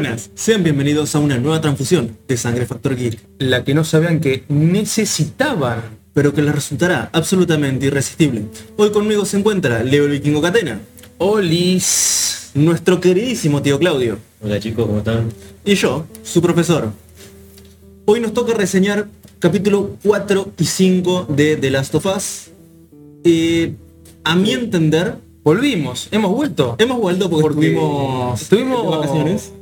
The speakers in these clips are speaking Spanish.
Buenas, sean bienvenidos a una nueva transfusión de Sangre Factor Geek, La que no sabían que necesitaban. pero que les resultará absolutamente irresistible. Hoy conmigo se encuentra Leo el Vikingo Catena, Olis. nuestro queridísimo tío Claudio, Hola chicos, ¿cómo están? y yo, su profesor. Hoy nos toca reseñar capítulo 4 y 5 de The Last of Us. Eh, a mi entender, Volvimos, hemos vuelto. hemos vuelto porque, Porque estuvimos, estuvimos- de vacaciones.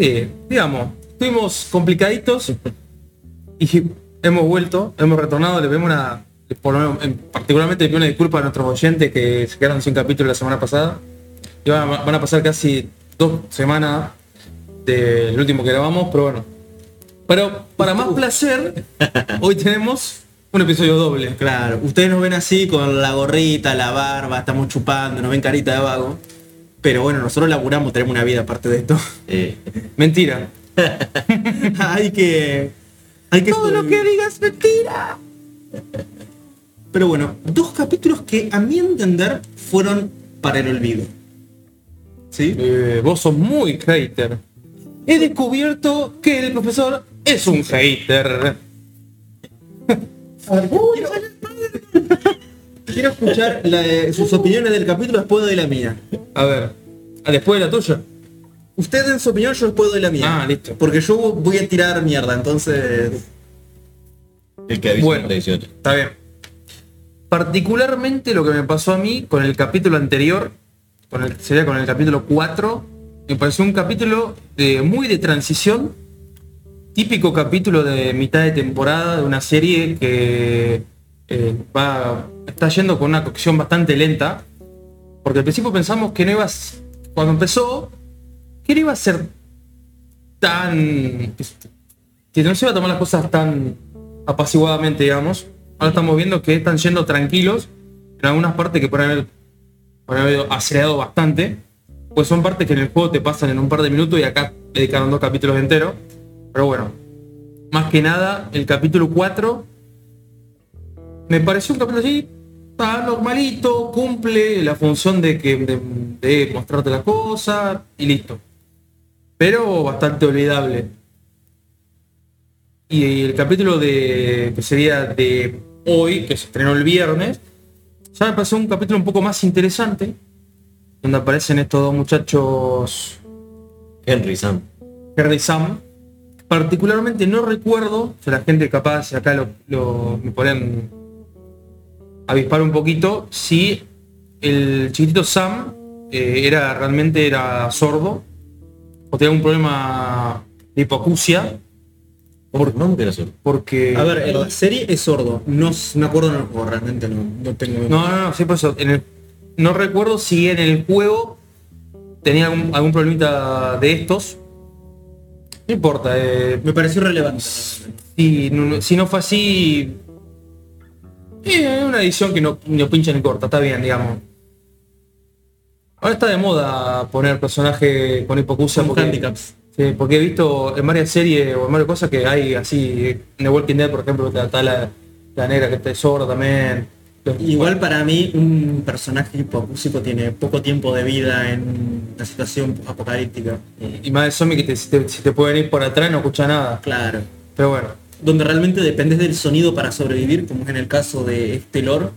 Sí, digamos, estuvimos complicaditos y hemos vuelto, hemos retornado, le vemos una, por en- particularmente le pido una disculpa a nuestros oyentes que se quedaron sin capítulo la semana pasada. Y van, van a pasar casi dos semanas del último que grabamos, pero bueno. Pero para más placer, hoy tenemos un episodio doble. Claro, ustedes nos ven así con la gorrita, la barba, estamos chupando, nos ven carita de vago. Pero bueno, nosotros laburamos, tenemos una vida aparte de esto. Eh, Mentira. hay que. Hay que Todo lo que digas mentira. Pero bueno, dos capítulos que a mi entender fueron para el olvido. ¿Sí? Eh, vos sos muy hater. He descubierto que el profesor es un hater. Quiero escuchar la de- sus opiniones del capítulo después de la mía. A ver, ah, después de la tuya. Usted en su opinión, yo después de la mía. Ah, listo. Porque yo voy a tirar mierda, entonces. el que avisa Bueno. no traiciona. Está bien. Particularmente lo que me pasó a mí con el capítulo anterior, con el, sería con el capítulo 4, me pareció un capítulo de, muy de transición, típico capítulo de mitad de temporada de una serie que eh, va, está yendo con una cocción bastante lenta, porque al principio pensamos que no iba a, cuando empezó, que no iba a ser tan... que no se iba a tomar las cosas tan apaciguadamente, digamos. Ahora estamos viendo que están yendo tranquilos en algunas partes que pueden haber, pueden haber acelerado bastante. Pues son partes que en el juego te pasan en un par de minutos y acá dedicaron dos capítulos enteros. Pero bueno, más que nada, el capítulo 4 me pareció un capítulo así, está normalito, cumple la función de que de, de mostrarte las cosas y listo. Pero bastante olvidable. Y el capítulo de que sería de hoy, que se estrenó el viernes, ya me pareció un capítulo un poco más interesante, donde aparecen estos dos muchachos Henry Sam. Harry y Sam. Particularmente no recuerdo, si la gente capaz acá lo, lo- me podrían avispar un poquito, si el chiquitito Sam eh, era realmente era sordo o tenía un problema de hipoacusia, Por nombre era solo. porque... A ver, en la serie es sordo. No me acuerdo en el juego, realmente no, no tengo. No, no, no, sí, por eso. en el- no recuerdo si en el juego tenía algún, algún problemita de estos. No importa, eh, Me pareció relevante. si, no, si no fue así, eh, es una edición que no, no pincha ni corta, está bien, digamos. Ahora está de moda poner personaje con hipocusia Con porque, handicaps. sí, porque he visto en varias series o en varias cosas que hay así, en The Walking Dead, por ejemplo, está la, la negra que está sorda también. Igual para mí un personaje hipocúsico tiene poco tiempo de vida en una situación apocalíptica. Y más de zombie que te, si, te, si te pueden ir por atrás no escucha nada. Claro. Pero bueno. Donde realmente dependes del sonido para sobrevivir, como es en el caso de este lore,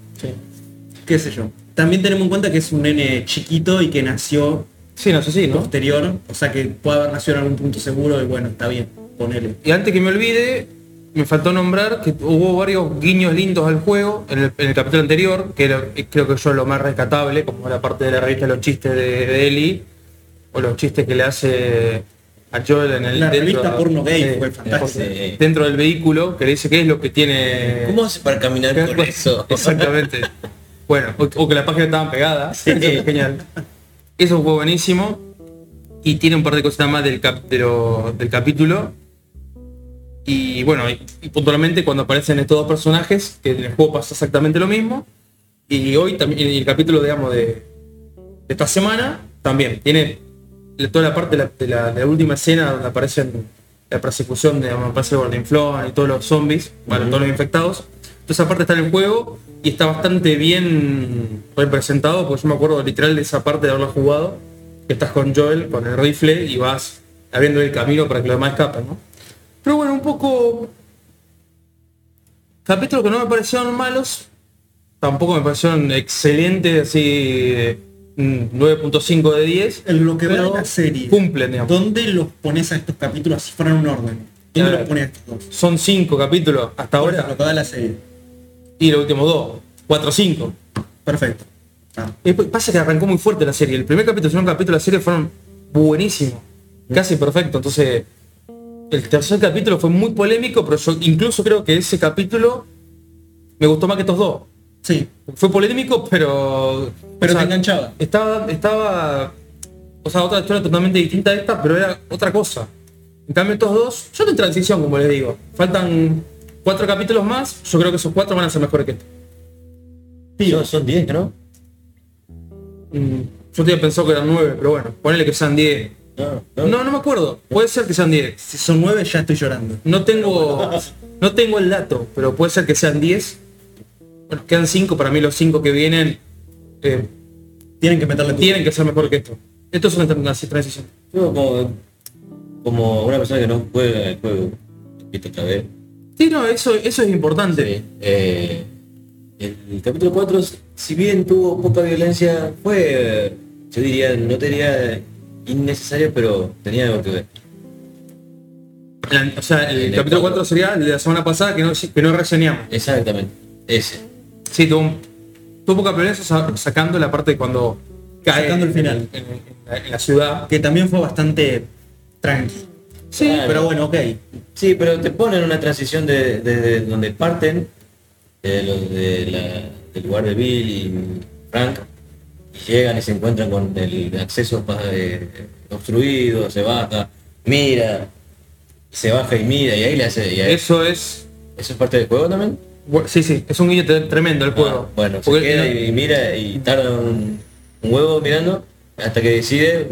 qué sé yo. También tenemos en cuenta que es un nene chiquito y que nació Sí, no sé si, ¿no? posterior, o sea que puede haber nacido en algún punto seguro y bueno, está bien, ponele. Y antes que me olvide, me faltó nombrar que hubo varios guiños lindos al juego en el, en el capítulo anterior, que era, eh, creo que yo lo más rescatable, como la parte de la revista los chistes de, de Ellie, o los chistes que le hace a Joel en el La dentro- revista porno gay eh, fue fantástica. Sí. dentro del vehículo, que le dice qué es lo que tiene. ¿Cómo hace para caminar con eso? Exactamente. bueno, o, o que las páginas estaban pegadas. Eso es genial. Eso fue buenísimo. Y tiene un par de cositas más del, cap- de lo- del capítulo. Y bueno, y, y puntualmente cuando aparecen estos dos personajes, que en el juego pasa exactamente lo mismo. Y hoy también, y el capítulo, digamos, de, de esta semana, también tiene toda la parte de la, de la- de la última escena donde aparecen la persecución de aparece Gordinflón y todos los zombies, bueno, todos los infectados. Toda esa parte está en el juego y está bastante bien representado, porque yo me acuerdo literal de esa parte de haberlo jugado, que estás con Joel, con el rifle y vas abriendo el camino para que los demás escapen, ¿no? Pero bueno, un poco... Capítulos que no me parecieron malos, tampoco me parecieron excelentes, así 9.5 de 10. En lo que va de la serie, cumplen, digamos. ¿dónde los pones a estos capítulos si fueran un orden? ¿Dónde los pones a estos dos? Son 5 capítulos hasta Ahora, lo que va de la serie. y los últimos dos. 4 o 5. Perfecto. Ah, Pasa que arrancó muy fuerte la serie. El primer capítulo y el segundo capítulo de la serie fueron buenísimos. Casi perfecto. Entonces, el tercer capítulo fue muy polémico, pero yo incluso creo que ese capítulo me gustó más que estos dos. Sí, Fue polémico, pero. pero o sea, te enganchaba. Estaba, estaba. O sea, otra historia totalmente distinta a esta, pero era otra cosa. En cambio, estos dos, yo estoy en transición, como les digo. Faltan cuatro capítulos más. Yo creo que esos cuatro van a ser mejores que este. Son, son 10, ¿no? Mm, Yo tenía pensado que eran nueve, pero bueno, ponele que sean 10. No, no. No, no me acuerdo. Puede ser que sean 10. Si son nueve ya estoy llorando. No tengo. No tengo el dato, pero puede ser que sean 10. Quedan 5. Para mí los 5 que vienen eh, Tienen que meterle tienen que ser mejor que esto. Esto es una tran- transición. Yo como, como una persona que no juega el juego, viste otra vez. Sí, no, eso, eso es importante. Sí, eh, el capítulo 4, si bien tuvo poca violencia, fue, yo diría, no te diría innecesario, pero tenía algo que ver. La- o sea, el, capítulo cuatro. 4 sería el de la semana pasada que no, que no reseñamos. Exactamente, ese. Sí, tuvo, tuvo poca violencia sa- sacando la parte de cuando cae Sacando el final. en- en la- en la ciudad. Que también fue bastante tranqui. Sí, Claro. Pero bueno, ok. Sí, pero te ponen una transición de, de- de donde parten, de los de la- del lugar de Bill y Frank, y llegan y se encuentran con el acceso eh, obstruido, se baja, mira, se baja y mira, y ahí le hace... y ahí- eso es. ¿Eso es parte del juego también? Sí, sí, es un guiño tre- tremendo el juego. Ah, bueno, se Porque queda no- y mira y tarda un, un huevo mirando hasta que decide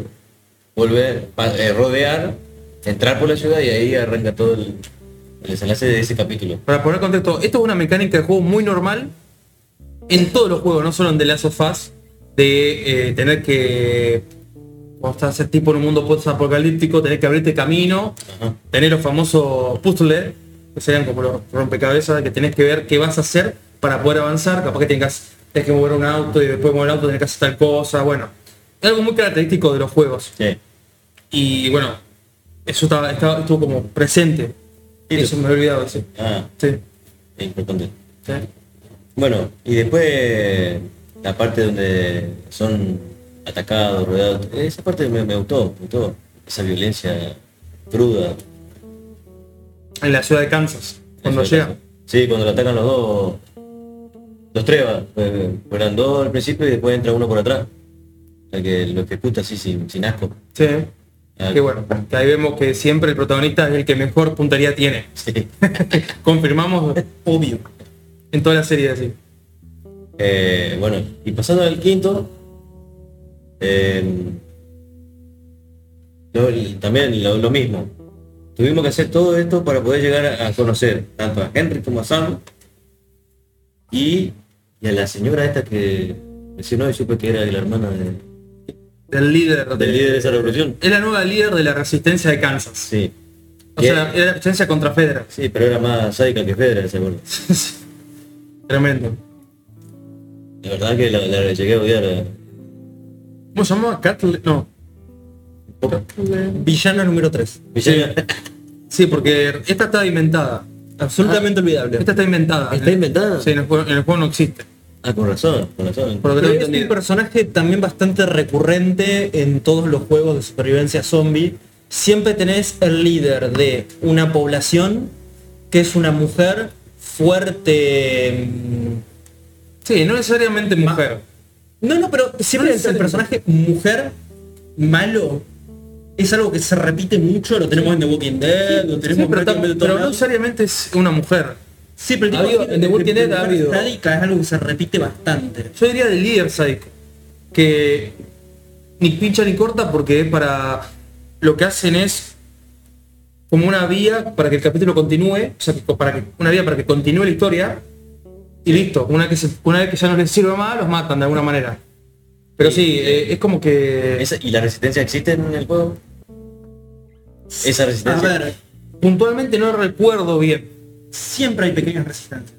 volver, eh, rodear, entrar por la ciudad y ahí arranca todo el, el desenlace de ese capítulo. Para poner contexto, esto es una mecánica de juego muy normal en todos los juegos, no solo en The Last of Us, de eh, tener que, cuando estás tipo en un mundo post-apocalíptico, tener que abrirte camino, Ajá. tener los famosos puzzles, que serían como los rompecabezas, que tenés que ver qué vas a hacer para poder avanzar, capaz que tengas, tenés que mover un auto y después de mover el auto tenés que hacer tal cosa, bueno, es algo muy característico de los juegos. Sí. Y bueno, eso estaba, estaba- estuvo como presente. Sí, Eso me había olvidado, sí. Ah, Sí. es importante. sí. Bueno, y después la parte donde son atacados, rodeados, esa parte me, me gustó, me gustó. Esa violencia cruda. En la ciudad de Kansas, cuando llega. Sí, cuando lo atacan los dos. Los tres, va, eh, eran dos al principio y después entra uno por atrás. O sea, que lo ejecuta así sin, sin asco. Sí. Ah, Que bueno, que ahí vemos que siempre el protagonista es el que mejor puntería tiene. sí. Confirmamos Obvio. en toda la serie así. Eh, bueno, y pasando al quinto, eh, lo- también lo, lo mismo. Tuvimos que hacer todo esto para poder llegar a, a conocer tanto a Henry como a Sam y, y a la señora esta que mencionó y supe que era la hermana de- Del líder de- del líder de esa revolución. Es la nueva líder de la resistencia de Kansas. Sí. O sea, era la resistencia contra Fedra. Sí, pero era más sádica que Fedra, ese gordo. Tremendo. La verdad que la, la llegué a odiar. eh. ¿Cómo se llama? Catle... No. Villano número 3. Villana- Sí, porque esta está inventada. Absolutamente olvidable. Esta está inventada. ¿Está inventada? Sí, en el juego, en el juego no existe. Ah, con razón, con razón. Por lo que Pero tengo es un personaje también bastante recurrente en todos los juegos de supervivencia zombie. Siempre tenés el líder de una población que es una mujer fuerte. mm, Sí, no necesariamente mujer. No, no, pero siempre es el personaje mujer malo. Es algo que se repite mucho, lo tenemos en The Walking Dead, lo Sí, tenemos pero, en tam- Breaking Bad, de pero todos no necesariamente es una mujer. Sí, pero tipo en The de- Walking de Dead ha mujer habido- sádica es algo que se repite bastante. Yo diría del líder sádico. Que ni pincha ni corta porque para lo que hacen es como una vía para que el capítulo continúe, o sea, que- para que, una vía para que continúe la historia y listo. Una vez que, se- una vez que ya no les sirve más, los matan de alguna manera. Pero sí, eh, es como que... ¿Y la resistencia existe en el juego? Esa A resistencia. ver, Puntualmente no recuerdo bien. siempre hay pequeñas resistencias.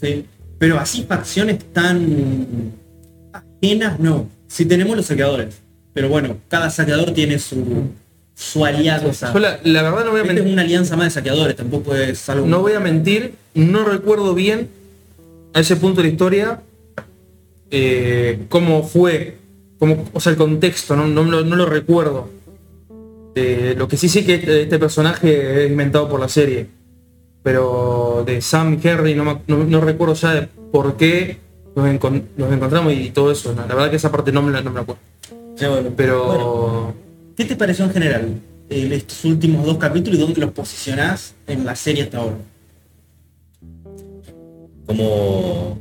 ¿sí? Pero así facciones tan ajenas, no. Si tenemos los saqueadores. Pero bueno, cada saqueador tiene su, su alianza. Yo la, la verdad no voy a Esta es mentir. una alianza más de saqueadores, tampoco es algo... No voy a mentir, no recuerdo bien a ese punto de la historia eh, cómo fue, cómo, o sea, el contexto, no, no lo- no lo recuerdo. Eh, lo que sí sé que este, este personaje es inventado por la serie, pero de Sam y Henry no, me- no- no recuerdo ya de por qué nos, encon- nos encontramos y todo eso. ¿no? La verdad que esa parte no me la, no me la acuerdo. Sí, bueno, Pero bueno, ¿Qué te pareció en general eh, estos últimos dos capítulos y dónde los posicionás en la serie hasta ahora? como,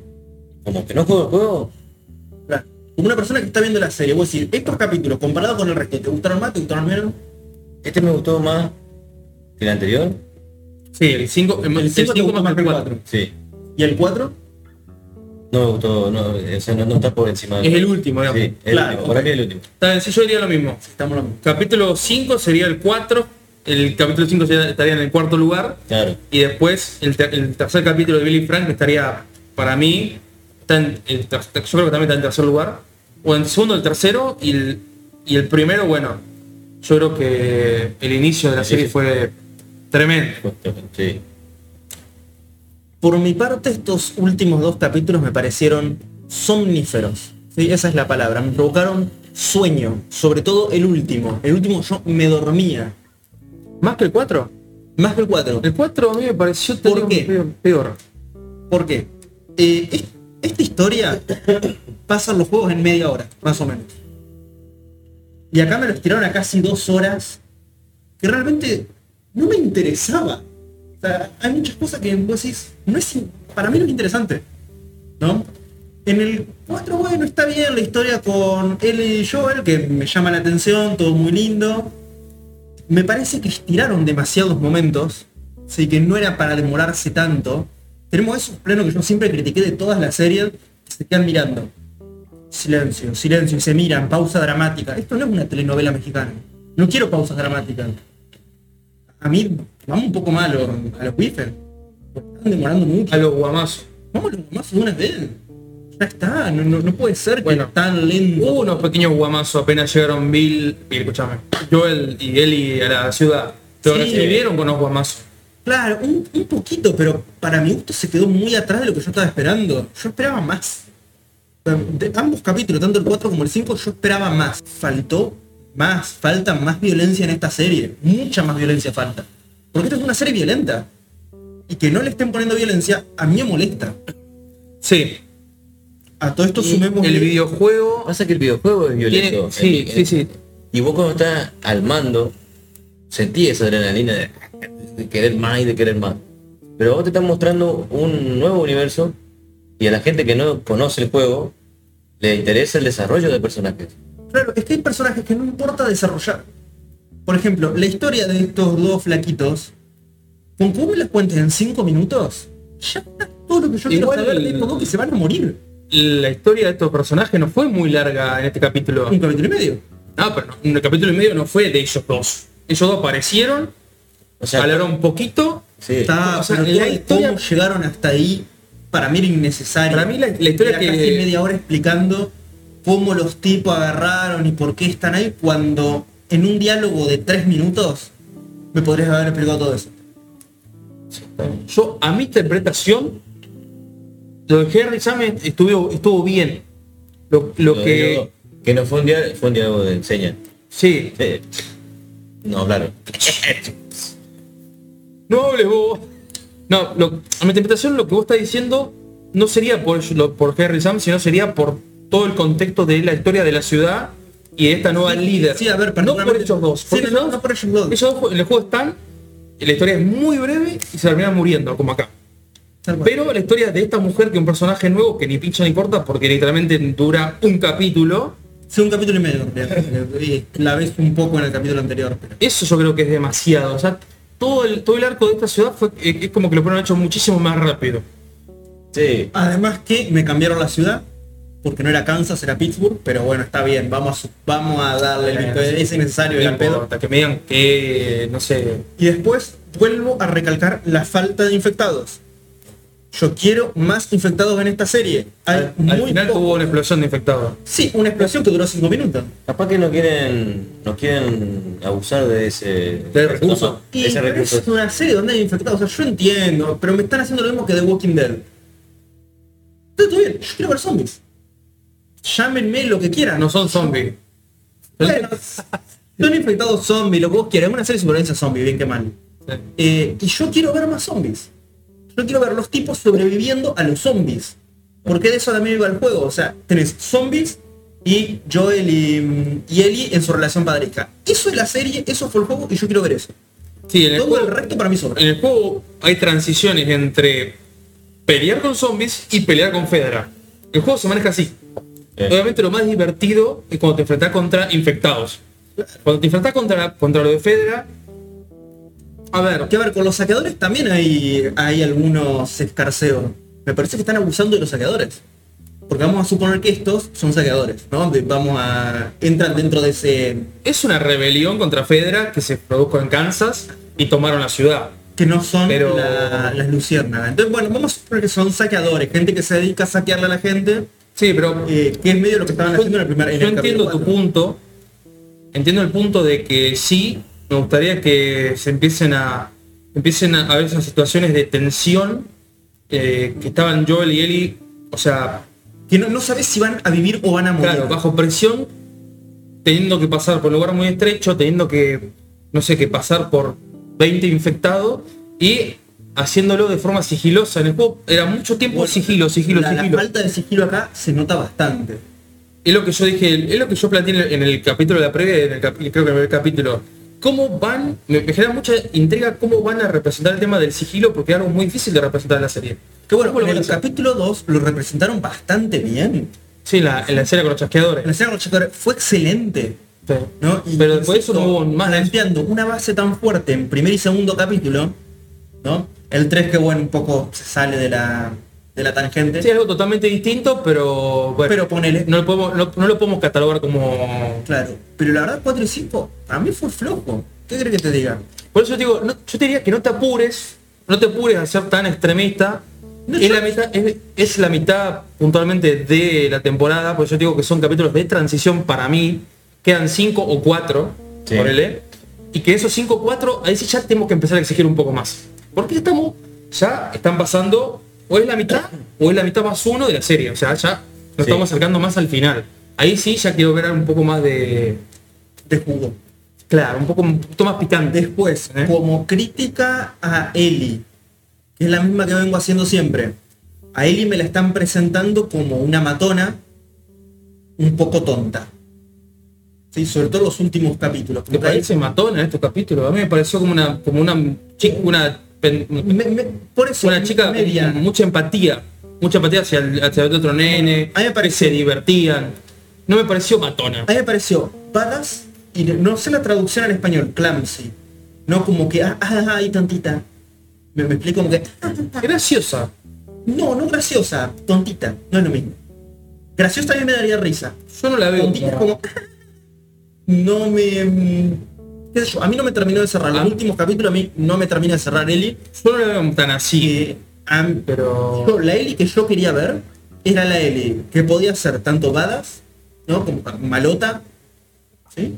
como que no juego el juego. Como una persona que está viendo la serie, vos decís, estos capítulos comparado con el resto, ¿te gustaron más? ¿Te gustaron menos? Este me gustó más que el anterior. sí, el 5 el, El 5 cinco más que el 4. Sí. ¿Y el 4? No me gustó, no, o sea, no, no está por encima. Es el último, digamos. Sí, el Claro, último, mí es el último. Está sí, yo diría lo mismo. Estamos lo mismo. Capítulo 5 sería el 4, el capítulo 5 estaría en el cuarto lugar, Claro. y después el, ter- el tercer capítulo de Billy Frank estaría, para mí, está en el yo creo que también está en tercer lugar, o en segundo el tercero, y el, y el primero, bueno, yo creo que el inicio de la serie fue tremendo. Sí. Por mi parte, estos últimos dos capítulos me parecieron somníferos. ¿sí? Esa es la palabra. Me provocaron sueño. Sobre todo el último. El último yo me dormía. ¿Más que el 4? Más que el 4. El 4 a mí me pareció ¿Por qué? peor. ¿Por qué? Eh, es- esta historia pasa en los juegos en media hora, más o menos. Y acá me lo estiraron a casi dos horas, que realmente no me interesaba. O sea, hay muchas cosas que vos decís, no es, para mí no es interesante. ¿No? En el 4, bueno, está bien la historia con él y Joel, que me llama la atención, todo muy lindo. Me parece que estiraron demasiados momentos, así que no era para demorarse tanto. Tenemos esos plenos que yo siempre critiqué de todas las series, que se quedan mirando. Silencio, silencio, y se miran, pausa dramática. Esto no es una telenovela mexicana. No quiero pausas dramáticas. A mí, vamos un poco más a los, los bifes. Están demorando mucho. A los guamazos. Vamos a los más de una vez. Ya está, no, no, no puede ser que Bueno, tan lento. Hubo unos pequeños guamazos apenas llegaron Bill, Bill, escúchame, Joel y Ellie a la ciudad. Pero Sí. recibieron con unos guamazos. Claro, un, un poquito, pero para mi gusto se quedó muy atrás de lo que yo estaba esperando. Yo esperaba más. De ambos capítulos, tanto el 4 como el 5, yo esperaba más. Faltó más, falta más violencia en esta serie. Mucha más violencia falta. Porque esta es una serie violenta. Y que no le estén poniendo violencia, a mí me molesta. Sí. A todo esto Y sumemos el videojuego Pasa que el videojuego es violento. tiene. Sí, El- sí, sí. Y vos cuando estás al mando, sentí esa adrenalina de, de querer más y de querer más. Pero vos te estás mostrando un nuevo universo y a la gente que no conoce el juego le interesa el desarrollo de personajes. Claro, es que hay personajes que no importa desarrollar. Por ejemplo, la historia de estos dos flaquitos, con que vos me las cuentes en 5 minutos, ya está todo lo que yo Igual- quiero saber de que se van a morir. La historia de estos personajes no fue muy larga en este capítulo. Un capítulo y medio. No, pero no, un capítulo y medio no fue de ellos dos. Ellos dos aparecieron, O sea, hablaron un poquito. sí, Está, o sea, pero la historia- cómo llegaron hasta ahí, para mí era innecesario. Para mí la- la historia Era que- casi media hora explicando cómo los tipos agarraron y por qué están ahí, cuando en un diálogo de 3 minutos me podrías haber explicado todo eso. Yo, a mi interpretación, lo de Henry Sam estuvo, estuvo bien. Lo, lo lo que. digo, que no fue un diálogo, fue un diálogo de enseña. Sí. Sí. No hablaron. No hables vos. No, lo- a mi interpretación lo que vos estás diciendo no sería por, lo- por Henry Sam, sino sería por todo el contexto de la historia de la ciudad y de esta nueva líder. Sí, a ver, no por ellos dos. Sí, no, por ellos dos. ellos dos en el juego están, la historia es muy breve y se terminan muriendo, como acá. Pero la historia de esta mujer, que es un personaje nuevo, que ni pincha ni corta, porque literalmente dura un capítulo, Sí, un capítulo y medio. La ves un poco en el capítulo anterior. pero- eso yo creo que es demasiado. O sea, todo el, todo el arco de esta ciudad fue eh, es como que lo fueron hecho muchísimo más rápido. Sí. Además que me cambiaron la ciudad. porque no era Kansas, era Pittsburgh, pero bueno, está bien, vamos, a- vamos a darle el es innecesario No el pedo. importa, que me digan que, no sé, Y después vuelvo a recalcar la falta de infectados. Yo quiero más infectados en esta serie. Hay al, al muy final poco. tuvo una explosión de infectados. Sí, una explosión que duró 5 minutos. Capaz que no quieren, no quieren abusar de ese Del recurso. Y de ese recurso. es una serie donde hay infectados. O sea, yo entiendo, pero me están haciendo lo mismo que The Walking Dead. Está todo bien, yo quiero ver zombies. Llámenme lo que quieran. No son zombies. Bueno, son infectados zombies, lo que vos quieras. Es una serie de supervivencia zombie, bien que mal. Sí. Eh, y yo quiero ver más zombies. Yo quiero ver los tipos sobreviviendo a los zombies. Porque de eso también iba el juego. O sea, tenés zombies y Joel y, y Ellie en su relación padre-hija. Eso es la serie, eso fue el juego y yo quiero ver eso. Sí, en el, Todo el juego, resto para mí sobra. en el juego hay transiciones entre pelear con zombies y pelear con Fedra. El juego se maneja así. Eh. Obviamente lo más divertido es cuando te enfrentas contra infectados. Cuando te enfrentas contra, contra lo de Fedra, a ver, Que a ver, con los saqueadores también hay, hay algunos escarceos. Me parece que están abusando de los saqueadores. Porque vamos a suponer que estos son saqueadores, ¿no? De- vamos a. entran dentro de ese. es una rebelión contra Fedra que se produjo en Kansas y tomaron la ciudad. que no son Pero- la- las luciérnagas. Entonces, bueno, vamos a suponer que son saqueadores, gente que se dedica a saquearle a la gente, Sí, pero eh, que es medio lo que estaban haciendo en el primer en Yo el entiendo capítulo tu cuatro. punto. Entiendo el punto de que sí, me gustaría que se empiecen a empiecen a haber esas situaciones de tensión eh, que estaban Joel y Ellie, o sea, Que no, no sabes si van a vivir o van a morir. claro, bajo presión, teniendo que pasar por un lugar muy estrecho, teniendo que, no sé, que pasar por 20 infectados y haciéndolo de forma sigilosa. En el juego era mucho tiempo Bueno, sigilo, sigilo, la, la sigilo. falta de sigilo acá se nota bastante. Es lo que yo dije, es lo que yo planteé en el, en el capítulo de la previa, en el creo que en el capítulo. ¿Cómo van? Me, me genera mucha intriga cómo van a representar el tema del sigilo, porque es algo muy difícil de representar en la serie. Que bueno, ¿Cómo lo en el capítulo 2 lo representaron bastante bien. Sí, en la, en la serie con los chasqueadores. En la escena con los chasqueadores fue excelente. Sí. ¿no? Y, Pero después eso no hubo más. Planteando una base tan fuerte en primer y segundo capítulo, ¿no? El 3 que bueno, un poco se sale de la, de la tangente. Sí, algo totalmente distinto, pero bueno, Pero ponele. no, lo podemos, no, no lo podemos catalogar como... Claro, pero la verdad 4 y 5 a mí fue flojo. ¿Qué crees que te diga? Por eso digo, no- yo te diría que no te apures, no te apures a ser tan extremista. No, es, yo- la mitad, es, es la mitad puntualmente de la temporada, por eso digo que son capítulos de transición para mí. Quedan 5 o 4, Sí. ponele, Y que esos 5 o 4, ahí sí ya tenemos que empezar a exigir un poco más. Porque estamos, ya están pasando, o es la mitad, o es la mitad más uno de la serie. O sea, ya nos Sí. estamos acercando más al final. Ahí sí ya quiero ver un poco más de... de jugo. Claro, un poco, un poquito más picante. Después, ¿Eh? como crítica a Ellie, que es la misma que vengo haciendo siempre. A Ellie me la están presentando como una matona un poco tonta. Sí, sobre todo los últimos capítulos. ¿Te parece matona en estos capítulos? A mí me pareció como una, como una chica, una, pen- Me- me- por eso, una chica media. mucha empatía, mucha empatía hacia el, hacia el otro nene, A mí me pareció- se divertían. No me pareció matona. A mí me pareció badass y no sé la traducción al español, clumsy. No como que, ah, ah, ah, ay, tontita. Me, me explico como que, ah, Graciosa. no, no graciosa, tontita, no es lo mismo. Graciosa mí me daría risa. Yo no la veo Tontita como, no me... qué sé yo, a mí no me terminó de cerrar. Los Ah. últimos capítulos a mí no me termina de cerrar Ellie. Yo no la veo tan así. Que a mí- Pero... yo- la Ellie que yo quería ver era la Ellie que podía ser tanto badass, ¿no? Como malota, ¿sí?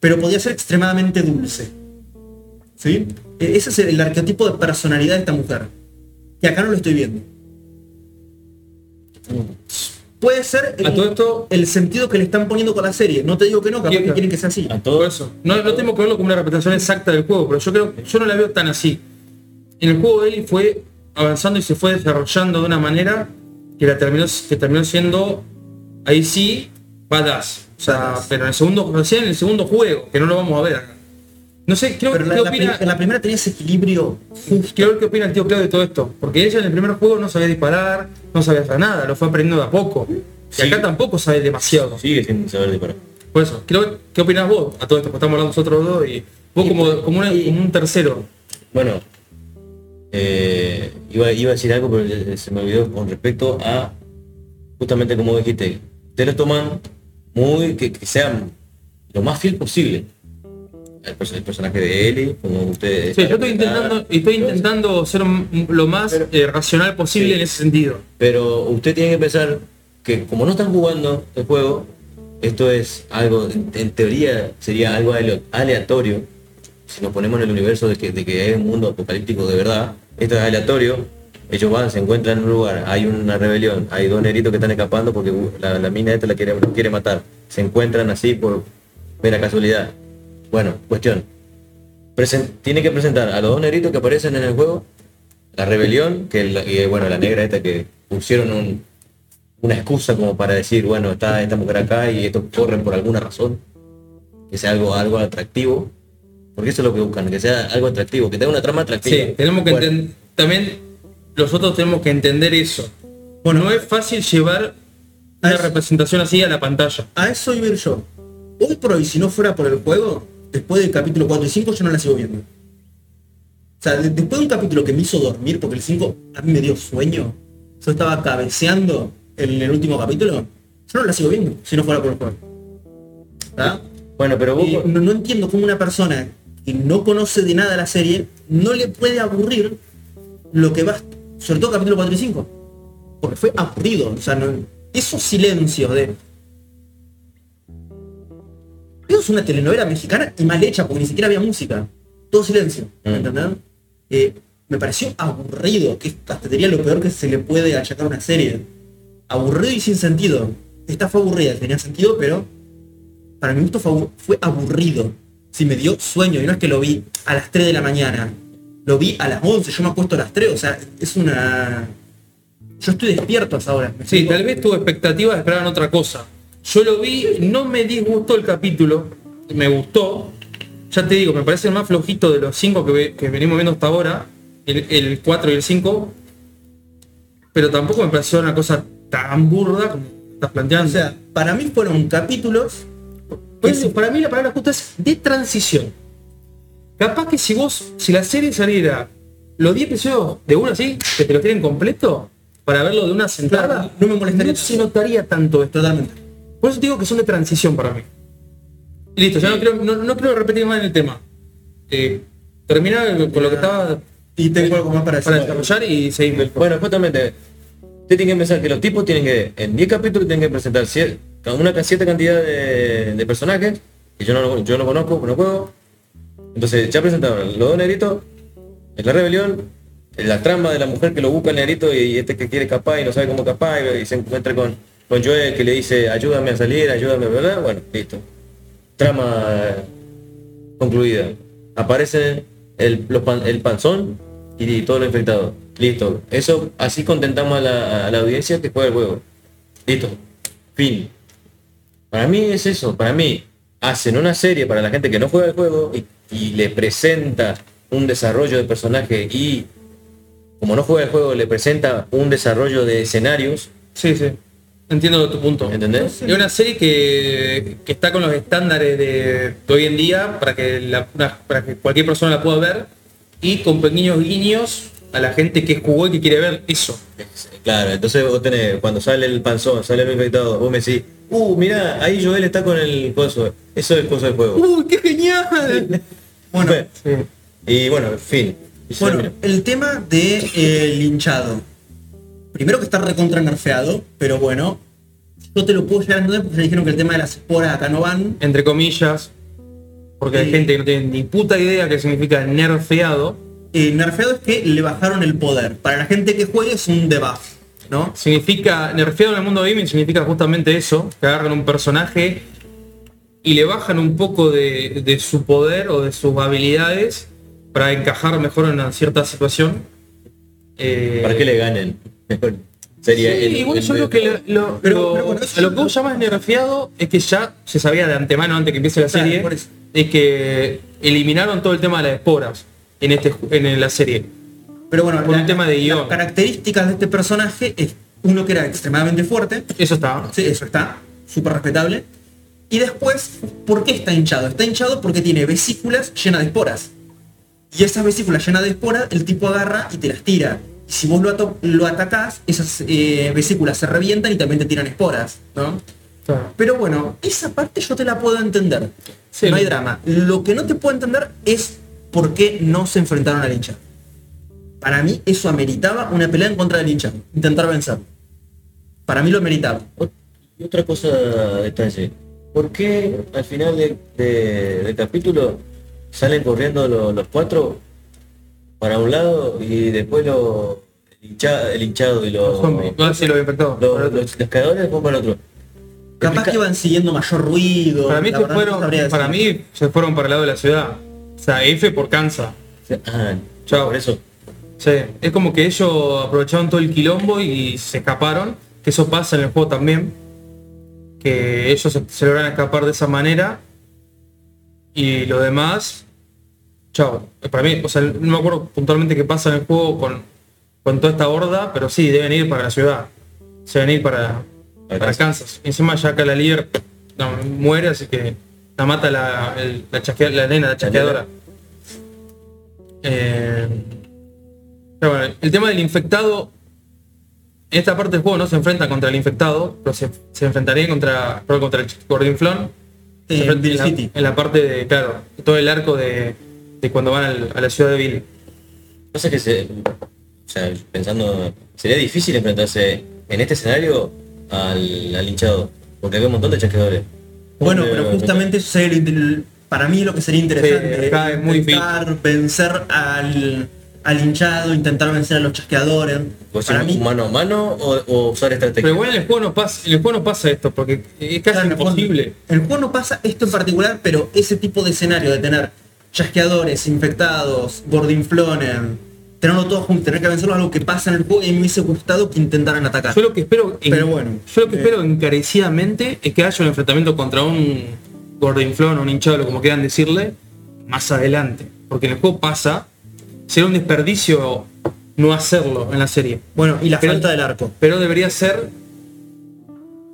Pero podía ser extremadamente dulce. ¿Sí? E- Ese es el arquetipo de personalidad de esta mujer. Que acá no lo estoy viendo. Puede ser A todo esto- el sentido que le están poniendo con la serie. No te digo que no, capaz Quiero- que quieren que sea así. A todo eso. No, no tengo que verlo como una representación exacta del juego, pero yo creo yo no la veo tan así. En el juego Ellie fue avanzando y se fue desarrollando de una manera que la terminó, que terminó siendo ahí sí badass. O sea, Badass. pero en el segundo, recién en el segundo juego, que no lo vamos a ver acá. No sé, creo, Pero la, ¿qué la opina? la primera tenía ese equilibrio justo. Quiero ver qué opina el tío Claudio de todo esto. Porque ella en el primer juego no sabía disparar, no sabía hacer nada, lo fue aprendiendo de a poco. Y acá tampoco sabe demasiado. sigue sin saber disparar. Por eso, ver qué opinas vos a todo esto, porque estamos hablando nosotros dos y vos Y- como, como, una- y- como un tercero. Bueno, eh, iba, iba a decir algo, pero se me olvidó con respecto a justamente como dijiste, ustedes lo toman muy, que, que sean lo más fiel posible. El, pers- el personaje de Ellie, como ustedes. Sí, yo estoy intentando, estoy intentando ser lo más eh, racional posible Sí. en ese sentido. Pero usted tiene que pensar que como no están jugando el juego, esto es algo, en, en teoría sería algo ale- aleatorio. Si nos ponemos en el universo de que, de que hay un mundo apocalíptico de verdad, esto es aleatorio. Ellos van, se encuentran en un lugar, hay una rebelión, hay dos negritos que están escapando porque uh, la, la mina esta la quiere, los quiere matar. Se encuentran así por mera casualidad. Bueno, cuestión. Presen- tiene que presentar a los dos negritos que aparecen en el juego, la rebelión, que la- y, bueno, la negra esta que pusieron un- una excusa como para decir, bueno, está esta mujer acá y estos corren por alguna razón, que sea algo, algo atractivo, porque eso es lo que buscan, que sea algo atractivo, que tenga una trama atractiva. Sí, tenemos que Bueno, entender, también nosotros tenemos que entender eso. Bueno, no es fácil llevar una Es- representación así a la pantalla. A eso iba yo. Hoy por hoy, si no fuera por el juego, después del capítulo 4 y 5 yo no la sigo viendo. O sea, de- después de un capítulo que me hizo dormir, porque el 5 a mí me dio sueño, yo estaba cabeceando en el último capítulo, yo no la sigo viendo, si no fuera por el juego. ¿Verdad? Bueno, pero vos, no entiendo cómo una persona que no conoce de nada la serie no le puede aburrir lo que va, sobre todo capítulo 4 y 5. Porque fue aburrido. O sea, no- esos silencios de. Eso es una telenovela mexicana y mal hecha porque ni siquiera había música. Todo silencio. Mm. ¿Entendés? Eh, me pareció aburrido, que hasta diría lo peor que se le puede achacar a una serie. Aburrido y sin sentido. Esta fue aburrida, tenía sentido, pero para mi gusto fue, abu- fue aburrido. Si me dio sueño, y no es que lo vi a las 3 de la mañana. Lo vi a las 11, yo me acuesto a las 3, o sea, es una... Yo estoy despierto a esa hora. ¿me Sí, tal vez tus expectativas esperaban otra cosa. Yo lo vi, no me disgustó el capítulo, me gustó. Ya te digo, me parece el más flojito de los cinco que, ve- que venimos viendo hasta ahora, el, el 4 y el 5. Pero tampoco me pareció una cosa tan burda como estás planteando. O sea, para mí fueron capítulos... Pues, para mí la palabra justa es de transición. Capaz que si vos, si la serie saliera los 10 episodios de uno así, que te lo tienen completo, para verlo de una sentada, no me molestaría no se notaría tanto esto. Totalmente. Por eso digo que son de transición para mí. Y listo, ya no quiero, no, no quiero repetir más en el tema. Eh, termina con lo que estaba Y tengo algo más para para desarrollar y seguir. Bueno, justamente, usted tiene que pensar que los tipos tienen que, en 10 capítulos tienen que presentar cier- una cierta cantidad de, de personajes, que yo no, yo no conozco, no juego. Entonces, ya presentaron los dos negritos, en la rebelión, en la trama de la mujer que lo busca el negrito y, este que quiere escapar y no sabe cómo escapar y, y se encuentra con, con Joel que le dice ayúdame a salir, ayúdame, ¿verdad? Bueno, listo. Trama eh, concluida. Aparece el, el panzón y todo lo infectado. Listo. Eso, así contentamos a la, a la audiencia que juega el juego. Listo. Fin. Para mí es eso. Para mí hacen una serie para la gente que no juega el juego y, y le presenta un desarrollo de personaje y como no juega el juego le presenta un desarrollo de escenarios. Sí, sí. Entiendo tu punto. ¿Entendés? Es una serie que, que está con los estándares de, de hoy en día para que, la- una- para que cualquier persona la pueda ver y con pequeños guiños a la gente que jugó y que quiere ver eso. Claro, entonces vos tenés, cuando sale el panzón, sale el infectado, vos me decís, uh, mirá, ahí Joel está con el coso. Eso es el coso del juego. ¡Uy, qué genial! Bueno, Sí. Y bueno, fin. Y Bueno, el tema de eh, linchado. Primero que está recontra nerfeado, pero bueno, yo te lo puedo llegar a entender porque ya dijeron que el tema de las esporas acá no van. Entre comillas, porque hay gente que no tiene ni puta idea qué significa nerfeado. Eh, nerfeado es que le bajaron el poder. Para la gente que juegue es un debuff, ¿no? Significa, nerfeado en el mundo gaming significa justamente eso, que agarran un personaje y le bajan un poco de, de su poder o de sus habilidades para encajar mejor en una cierta situación. Eh, para que le ganen. Sería sí, el- igual el- yo creo que lo, lo- Pero- lo- pero bueno, a lo que vos llamas nerfeado es que ya se sabía de antemano antes que empiece la Claro, serie, es que eliminaron todo el tema de las esporas en este en la serie. Pero bueno, Por un tema de guion. las características de este personaje es uno que era extremadamente fuerte, Eso está. sí, eso está, súper respetable. Y después, ¿por qué está hinchado? Está hinchado porque tiene vesículas llenas de esporas. Y esas vesículas llenas de esporas, el tipo agarra y te las tira. Si vos lo, lo atacás, esas eh, vesículas se revientan y también te tiran esporas, ¿no? Claro. Pero bueno, esa parte yo te la puedo entender. Sí, no hay drama. Lo que no te puedo entender es por qué no se enfrentaron al hincha. Para mí eso ameritaba una pelea en contra del hincha. Intentar vencer. Para mí lo ameritaba. Y otra cosa, detalle. ¿Por qué al final de- de- del capítulo salen corriendo lo- los cuatro para un lado y después lo, el, hincha- el hinchado y los, Zombie. No, sí, lo los, los, los cagadores van para el otro? Capaz que iban siguiendo mayor ruido. Para mí, se no fueron, para decir. mí se fueron para el lado de la ciudad. O sea, F por Kansas. Ah, Chao. por eso. Sí, es como que ellos aprovecharon todo el quilombo y se escaparon, que eso pasa en el juego también, que ellos se, se logran escapar de esa manera y lo demás, chao. Para mí, o sea, no me acuerdo puntualmente qué pasa en el juego con, con toda esta horda, pero sí, deben ir para la ciudad, se deben ir para, Kansas. Y encima ya acá la líder no, muere, así que la mata la, el- la, chasquea- la nena, la chasqueadora. Eh, pero bueno, el tema del infectado, en esta parte del juego no se enfrenta contra el infectado, pero se, se enfrentaría contra, contra el Gordinflón. Se En en, la, en la parte de, claro, todo el arco de, de cuando van al- a la ciudad de Bill. Pasa que se, o sea, pensando, sería difícil enfrentarse en este escenario al, al hinchado, porque había un montón de chasqueadores. Bueno, pero justamente eso sería para mí lo que sería interesante. Sí, acá es muy intentar vencer al, al hinchado, intentar vencer a los chasqueadores. ¿Pues Para mí, mano a mano o, o usar estrategia? Pero igual en el juego no pasa, en el juego no pasa esto, porque es casi Claro, en el juego- imposible. En el juego no pasa esto en particular, pero ese tipo de escenario de tener chasqueadores, infectados, gordinflonen, tenerlo todo junto, tener que vencerlo algo que pasa en el juego y me hubiese gustado que intentaran atacar. Yo lo que espero, en- Pero bueno, yo lo que eh. espero encarecidamente es que haya un enfrentamiento contra un gordinflón o un hinchado, como quieran decirle, más adelante. Porque en el juego pasa, será un desperdicio no hacerlo en la serie. Bueno, y la Pero- falta del arco. Pero debería ser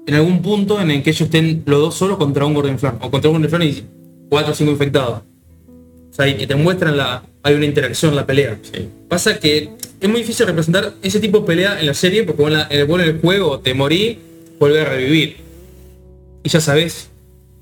en algún punto en el que ellos estén los dos solos contra un gordinflón. O contra un gordinflón y cuatro o cinco infectados. O sea, y que te muestran la. hay una interacción la pelea. Sí. Pasa que es muy difícil representar ese tipo de pelea en la serie porque vos en, la- en el, vos en el juego te morí, vuelve a revivir. Y ya sabes,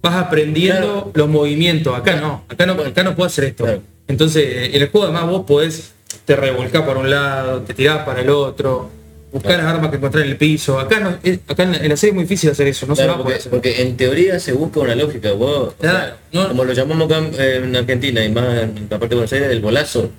vas aprendiendo Claro. los movimientos. Acá no, acá no, acá no puedo hacer esto. Claro. Entonces, en el juego además vos podés te revolcar para un lado, te tirás para el otro, buscar las armas que encontrás en el piso. Acá no, es- acá en la, en la serie es muy difícil hacer eso, no se va a poder porque, hacer. porque en teoría se busca una lógica, vos, o Claro, sea, no- como lo llamamos acá en, en Argentina y más en la parte de Buenos Aires, el golazo.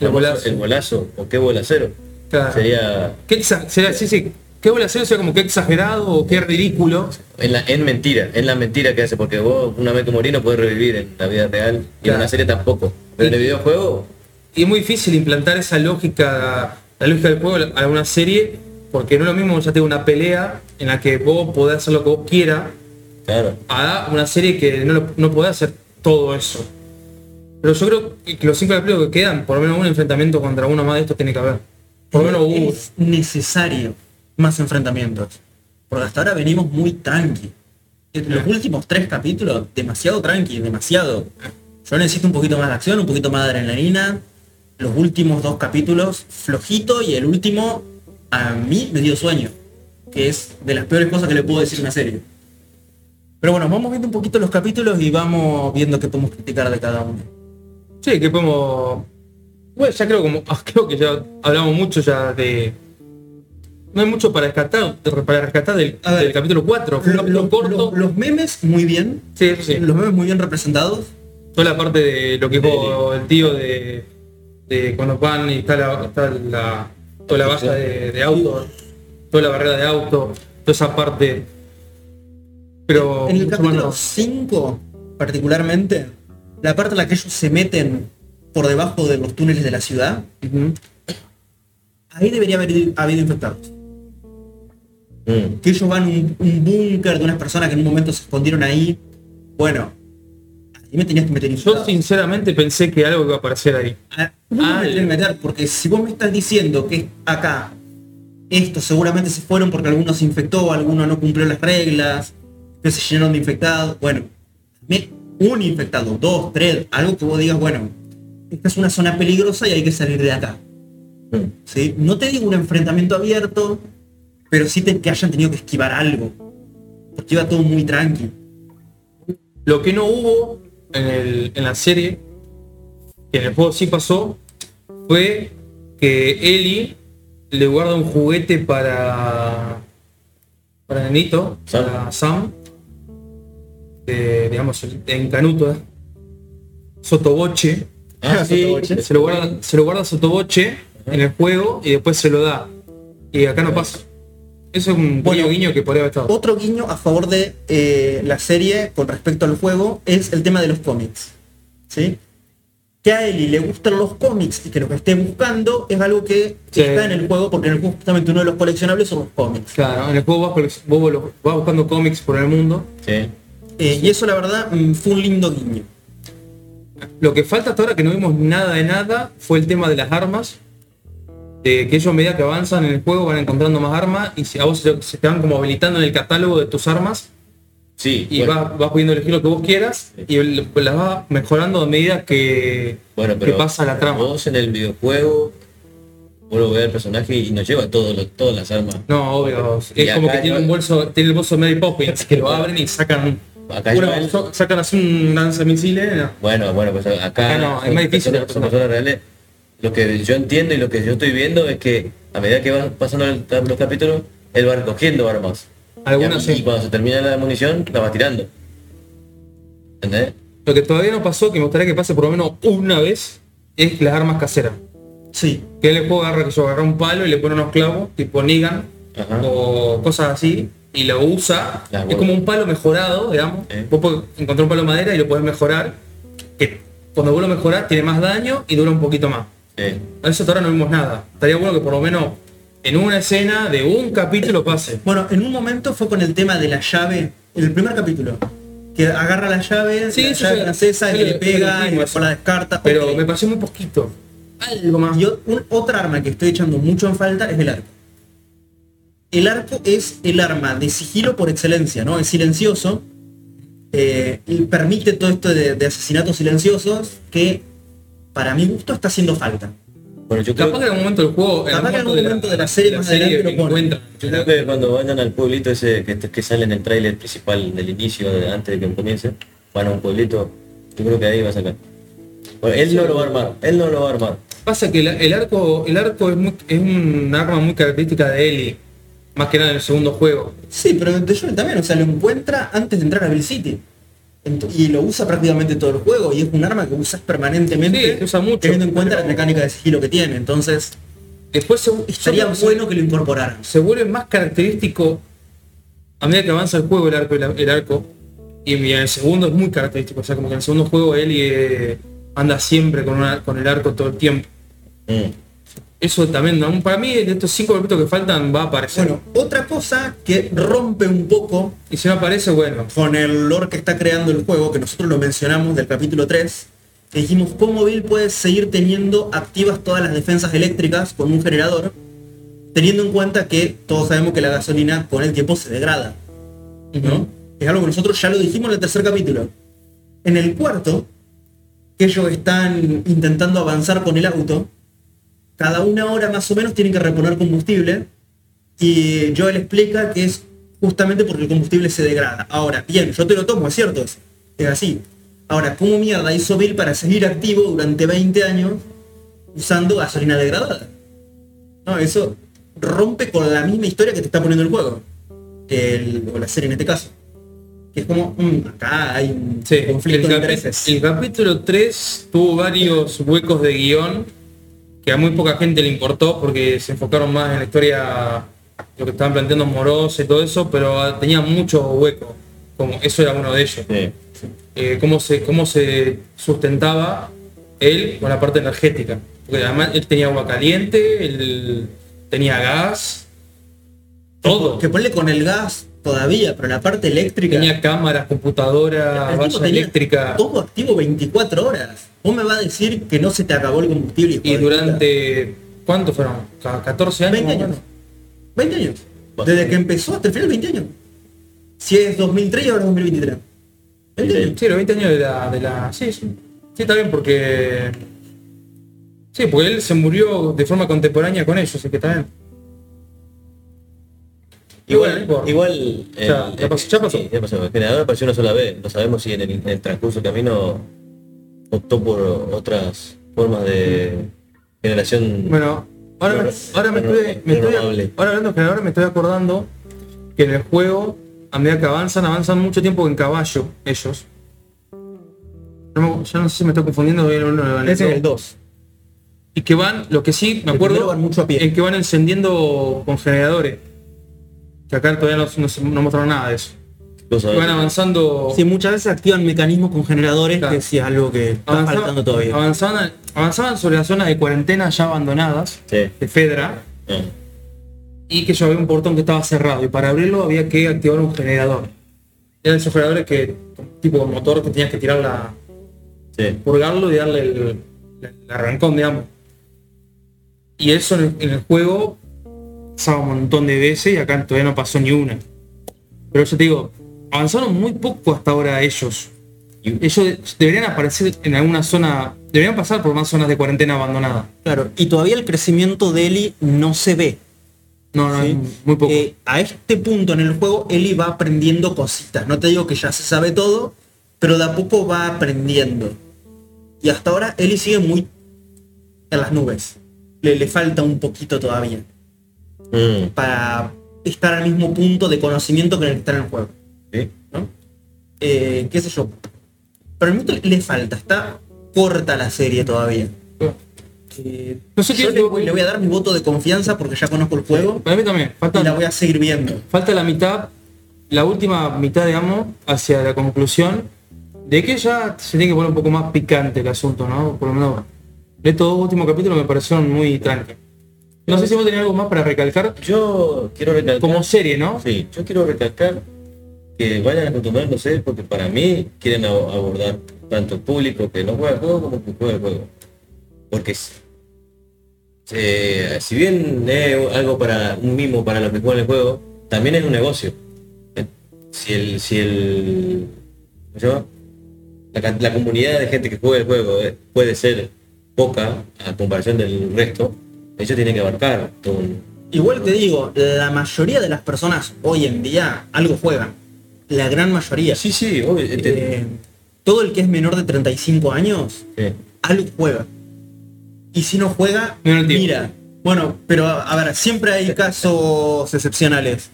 El golazo. El golazo, o qué bolacero. Claro. Sería ¿Qué será, sí, sí, ¿Qué bola hacer? O sea, como que exagerado o qué ridículo. en, la, en mentira, en la mentira que hace, porque vos una vez que morís no podés revivir en la vida real y en una serie tampoco. Pero en el videojuego, Y es muy difícil implantar esa lógica, la lógica del juego a una serie, porque no es lo mismo ya tengo una pelea en la que vos podés hacer lo que vos quieras, claro. a una serie que no, lo- no podés hacer todo eso. Pero yo creo que los cinco capítulos que quedan, por lo menos un enfrentamiento contra uno más de estos tiene que haber. Por lo menos uno. es necesario más enfrentamientos. Porque hasta ahora venimos muy tranqui. Los últimos tres capítulos, demasiado tranqui, demasiado. Yo necesito un poquito más de acción, un poquito más de adrenalina. Los últimos dos capítulos, flojito, y el último, a mí me dio sueño. Que es de las peores cosas que le puedo decir a una serie. Pero bueno, vamos viendo un poquito los capítulos y vamos viendo qué podemos criticar de cada uno. Sí, que podemos. Bueno, ya creo como. ah, Creo que ya hablamos mucho ya de. No hay mucho para rescatar, para rescatar del, capítulo 4. Fue un Lo- corto. lo- los memes muy bien. Sí. Los memes muy bien representados. Toda la parte de lo que dijo el tío de, de cuando van y está la, está la toda la valla de, de auto, toda la barrera de auto, toda esa parte. Pero En el capítulo menos. 5, particularmente, la parte en la que ellos se meten por debajo de los túneles de la ciudad, ahí debería haber habido infectados. Mm. Que ellos van a un, un búnker de unas personas que en un momento se escondieron ahí. Bueno, ahí me tenías que meter Yo sinceramente pensé que algo iba a aparecer ahí. Ah, no me Ah, meter, porque si vos me estás diciendo que acá estos seguramente se fueron porque alguno se infectó, alguno no cumplió las reglas, que se llenaron de infectados, bueno, me- un infectado, dos, tres, algo que vos digas, bueno, esta es una zona peligrosa y hay que salir de acá. Mm. ¿sí? No te digo un enfrentamiento abierto, pero sí te- que hayan tenido que esquivar algo. Porque iba todo muy tranqui. Lo que no hubo en, el- en la serie, que en el juego sí pasó, fue que Ellie le guarda un juguete para para Nenito, Sam. para Sam, de, digamos, en Canuto, ¿eh? Sotoboche, Ah, sí. Sotoboche. se lo guarda, se lo guarda Sotoboche en el juego y después se lo da. Y acá no pasa. Eso es un Bueno, guiño guiño que podría haber estado. Otro guiño a favor de eh, la serie con respecto al juego es el tema de los cómics. ¿sí? Que a Eli le gustan los cómics y que lo que esté buscando es algo que Sí. está en el juego, porque en el juego justamente uno de los coleccionables son los cómics. Claro, en el juego vas, vos vas buscando cómics por el mundo. Sí. Eh, y eso la verdad mm, fue un lindo guiño. Lo que falta hasta ahora que no vimos nada de nada fue el tema de las armas. De que ellos a medida que avanzan en el juego van encontrando más armas y si a vos se, se te van como habilitando en el catálogo de tus armas Sí. y bueno, vas, vas pudiendo elegir lo que vos quieras y el- las vas mejorando a medida que, bueno, que pero pasa la trama. Vos en el videojuego, vos lo ves al personaje y nos lleva todo lo- todas las armas. No, obvio. Y Es como que tiene no- un bolso, tiene el bolso de Mary Poppins, que lo abren y sacan Acá so- sacan así un lanzamisiles. no. Bueno, bueno, pues acá, Acá no, es más difícil personas, de son personas reales. Lo que yo entiendo y lo que yo estoy viendo es que a medida que van pasando el- los capítulos, él va recogiendo armas. Algunas y, sí. y cuando se termina la munición, la va tirando. ¿Entendés? Lo que todavía no pasó, que me gustaría que pase por lo menos una vez, es las armas caseras. Sí. Que él le puede agarrar, que yo agarrar un palo y le pone unos clavos, tipo Negan, Ajá. o cosas así, y lo usa. Ya, es como un palo mejorado, digamos. Eh. Vos podés encontrar un palo de madera y lo puedes mejorar. Que cuando vos lo mejorás tiene más daño y dura un poquito más. Sí. A eso hasta ahora no vimos nada. Estaría bueno que por lo menos en una escena de un capítulo pase. Bueno, en un momento fue con el tema de la llave, en el primer capítulo. Que agarra la llave, Sí, la eso llave ya- francesa, y le pega, y después la descarta. Pero me pareció muy poquito. Algo más. Y un- otra arma que estoy echando mucho en falta es el arco. El arco es el arma de sigilo por excelencia, ¿no? Es silencioso. eh, y permite todo esto de, de asesinatos silenciosos que para mi gusto está haciendo falta. Bueno, yo creo, Capaz que en algún momento del juego, en Capaz que en algún algún momento de la serie más adelante lo ponen. encuentran. yo creo que cuando vayan al pueblito ese que, que sale en el tráiler principal del inicio, de- antes de que comience, van a un pueblito, yo creo que ahí va a sacar. Bueno, él no lo va a armar, él no lo va a armar. Pasa que la- el arco, el arco es, muy- es un arma muy característica de Ellie, más que nada en el segundo juego. Sí, pero de Joel también, o sea, lo encuentra antes de entrar a Bill City. Y lo usa prácticamente todo el juego y es un arma que usas permanentemente Sí, se usa mucho, teniendo en cuenta pero- la mecánica de sigilo que tiene. Entonces, Después se, estaría bueno que lo incorporaran. se vuelve más característico a medida que avanza el juego el arco, el, el arco. Y en el segundo es muy característico, o sea, como que en el segundo juego Ellie eh, anda siempre con, una- con el arco todo el tiempo. Mm. Eso también, aún para mí, de estos cinco capítulos que faltan va a aparecer. Bueno, otra cosa que rompe un poco y si no aparece, bueno. con el lore que está creando el juego, que nosotros lo mencionamos del capítulo 3, que dijimos cómo Bill puede seguir teniendo activas todas las defensas eléctricas con un generador, teniendo en cuenta que todos sabemos que la gasolina con el tiempo se degrada. ¿no? Es algo que nosotros ya lo dijimos en el tercer capítulo. En el cuarto, que ellos están intentando avanzar con el auto, cada una hora más o menos tienen que reponer combustible y Joel explica que es justamente porque el combustible se degrada. Ahora, bien, yo te lo tomo, es cierto, es, es así. Ahora, ¿cómo mierda hizo Bill para seguir activo durante 20 años usando gasolina degradada? No, eso rompe con la misma historia que te está poniendo el juego. El- o la serie en este caso. Que es como, mm, acá hay un Sí, el, conflicto de intereses. el capítulo 3 tuvo varios huecos de guion que a muy poca gente le importó porque se enfocaron más en la historia, lo que estaban planteando Morosa y todo eso, pero tenía muchos huecos, como eso era uno de ellos. Sí. Eh, cómo, se, cómo se sustentaba él con la parte energética. Porque además él tenía agua caliente, él tenía gas, todo. Que ponle con el gas todavía, pero la parte eléctrica. Tenía cámaras, computadora, tenía eléctrica. Todo activo 24 horas. ¿Vos me vas a decir que no se te acabó el combustible? Y durante, ¿cuánto fueron? Ca- 14 puta? años. 20 más o años. menos. 20 años. Desde que empezó hasta el final 20 años. Si es 2003 y ahora es 2023. 20 años. Sí, los 20 años de la, de la. Sí, sí. Sí, está bien porque. Sí, porque él se murió de forma contemporánea con ellos, así que también. Igual, Igual, igual, Ya, el- ya pasó, ya pasó. sí, ya pasó. El generador apareció una sola vez. No sabemos si en el, en el transcurso del camino optó por otras formas de generación. Bueno, ahora, me, ahora estoy, me estoy- renovable. ahora hablando ahora me estoy acordando que en el juego, a medida que avanzan, avanzan mucho tiempo en caballo, ellos. No ya no sé si me estoy confundiendo o en el Ese es dos. el 2. Y que van, lo que sí, me El acuerdo, van mucho a pie. es que van encendiendo con generadores. Que acá todavía no, no, se- no mostraron nada de eso. Van avanzando. Sí, muchas veces activan mecanismos con generadores, Claro. que sí es algo que está avanzaban- faltando todavía. Avanzaban, avanzaban sobre las zonas de cuarentena ya abandonadas Sí. de Fedra. Y que yo había un portón que estaba cerrado y para abrirlo había que activar un generador. Eran esos generadores que, tipo motor que tenías que tirar la, sí. purgarlo y darle el, el arrancón, digamos. Y eso en el, en el juego pasaba un montón de veces y acá todavía no pasó ni una. Pero yo te digo, avanzaron muy poco hasta ahora ellos. Ellos deberían aparecer en alguna zona, deberían pasar por más zonas de cuarentena abandonada. Claro, y todavía el crecimiento de Eli no se ve. No, no, muy poco. Eh, a este punto en el juego, Eli va aprendiendo cositas. No te digo que ya se sabe todo, pero de a poco va aprendiendo. Y hasta ahora Eli sigue muy en las nubes. Le, le falta un poquito todavía Mm, para estar al mismo punto de conocimiento que en el que está en el juego. sí. ¿no? Eh, qué sé yo. Pero al momento le falta, está corta la serie todavía. Eh, No sé yo le, voy- le voy a dar mi voto de confianza porque ya conozco el juego Para mí también, falta, y la voy a seguir viendo. falta la mitad, la última mitad, digamos, hacia la conclusión de que ya se tiene que poner un poco más picante el asunto, ¿no? Por lo menos estos dos últimos capítulos me parecieron muy tranqui. No sé si vos tenés algo más para recalcar Yo quiero recalcar. como serie, ¿no? Sí, yo quiero recalcar que vayan acostumbrándose porque para mí quieren ab- abordar tanto el público que no juega el juego como que juega el juego. Porque eh, si bien es algo para un mimo para los que juegan el juego, también es un negocio. Eh, Si el, si el ¿cómo se llama? La comunidad de gente que juega el juego eh, puede ser poca a comparación del resto, ellos tienen que abarcar todo un, Igual te digo, la mayoría de las personas hoy en día algo juegan. La gran mayoría. Sí, sí, obvio, este- Eh, todo el que es menor de 35 años, sí. algo juega. Y si no juega, No, no entiendo. mira. Bueno, pero a ver, siempre hay casos excepcionales.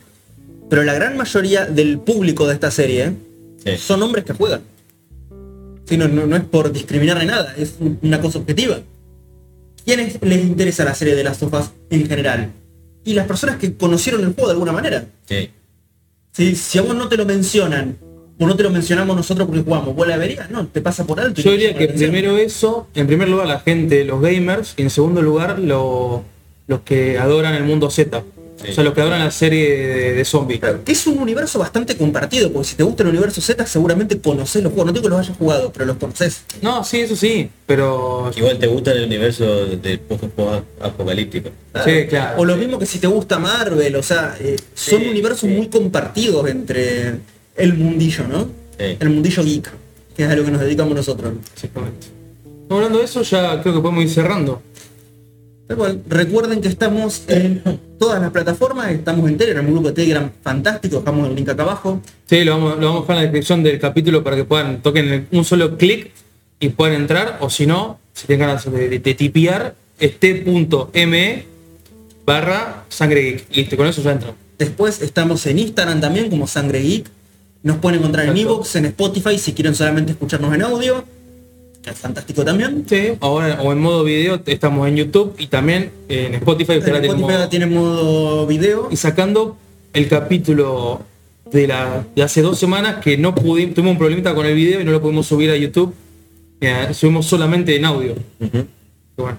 Pero la gran mayoría del público de esta serie Sí. son hombres que juegan. Sí, no, no- no es por discriminar ni nada, es un- una cosa objetiva. ¿Quiénes les interesa la serie de las sofás en general? Y las personas que conocieron el juego de alguna manera. Sí. Si, si a vos no te lo mencionan, o no te lo mencionamos nosotros porque jugamos, vos la verías, no, te pasa por alto. Yo diría que primero eso, en primer lugar la gente, los gamers, y en segundo lugar lo- los que adoran el mundo Z. Sí. O sea, los que adoran la serie de, de zombies. Claro, que es un universo bastante compartido, porque si te gusta el universo Z seguramente conoces los juegos. No digo que los hayas jugado, pero los conoces. No, sí, eso sí, pero... Igual te gusta el universo de post-apocalíptico. Sí, claro. O lo mismo que si te gusta Marvel, o sea, eh, son Sí, universos sí. muy compartidos entre el mundillo, ¿no? Sí. El mundillo geek, que es a lo que nos dedicamos nosotros. Exactamente. Hablando de eso, ya creo que podemos ir cerrando. Bueno, recuerden que estamos en todas las plataformas, estamos en Telegram, un grupo de Telegram fantástico, dejamos el link acá abajo. Sí, lo vamos, lo vamos a dejar en la descripción del capítulo para que puedan, toquen un solo clic y puedan entrar, o si no, si tienen ganas de, de, de tipear, este.me barra sangre geek. Listo, con eso ya entran. Después estamos en Instagram también como Sangre Geek. Nos pueden encontrar en Exacto. Evox, en Spotify, si quieren solamente escucharnos en audio. Es fantástico también. Sí, ahora o en modo video estamos en YouTube y también en Spotify. En Spotify tiene modo video. y sacando el capítulo de, la, de hace dos semanas que no pudimos, tuvimos un problemita con el video y no lo pudimos subir a YouTube. Eh, subimos solamente en audio. Bueno,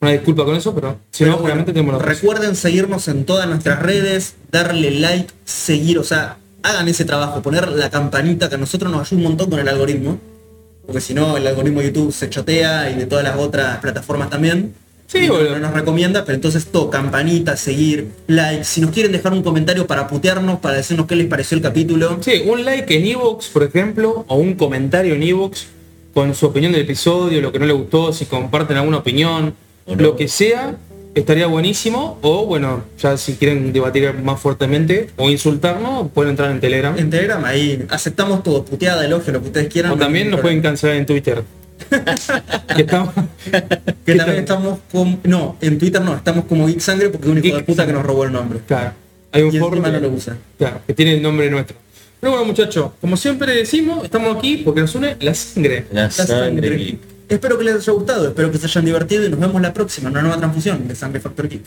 una disculpa con eso, pero si Pero no, bueno, tenemos recuerden seguirnos en todas nuestras redes, darle like, seguir, o sea, hagan ese trabajo, poner la campanita que a nosotros nos ayuda un montón con el algoritmo. Porque si no, el algoritmo de YouTube se chotea y de todas las otras plataformas también. Sí, no, boludo. no nos recomienda, pero entonces todo, campanita, seguir, like. Si nos quieren dejar un comentario para putearnos, para decirnos qué les pareció el capítulo. Sí, un like en Evox, por ejemplo, o un comentario en Evox con su opinión del episodio, lo que no le gustó, si comparten alguna opinión, lo que sea, estaría buenísimo. O bueno, ya si quieren debatir más fuertemente o insultarnos, pueden entrar en Telegram. En Telegram ahí aceptamos todo, puteada, elogio, lo que ustedes quieran. O también nos pueden cancelar en Twitter. que estamos, Que también estamos. No, en Twitter no, estamos como Geek Sangre porque es un hijo de Geek puta que nos robó el nombre. Claro, hay un foro que, no lo usa. claro, que tiene el nombre nuestro. Pero bueno muchachos, como siempre decimos, estamos aquí porque nos une la sangre. La La sangre sangre geek. geek. Espero que les haya gustado, espero que se hayan divertido y nos vemos la próxima en una nueva transfusión de Sangre Factor Geek.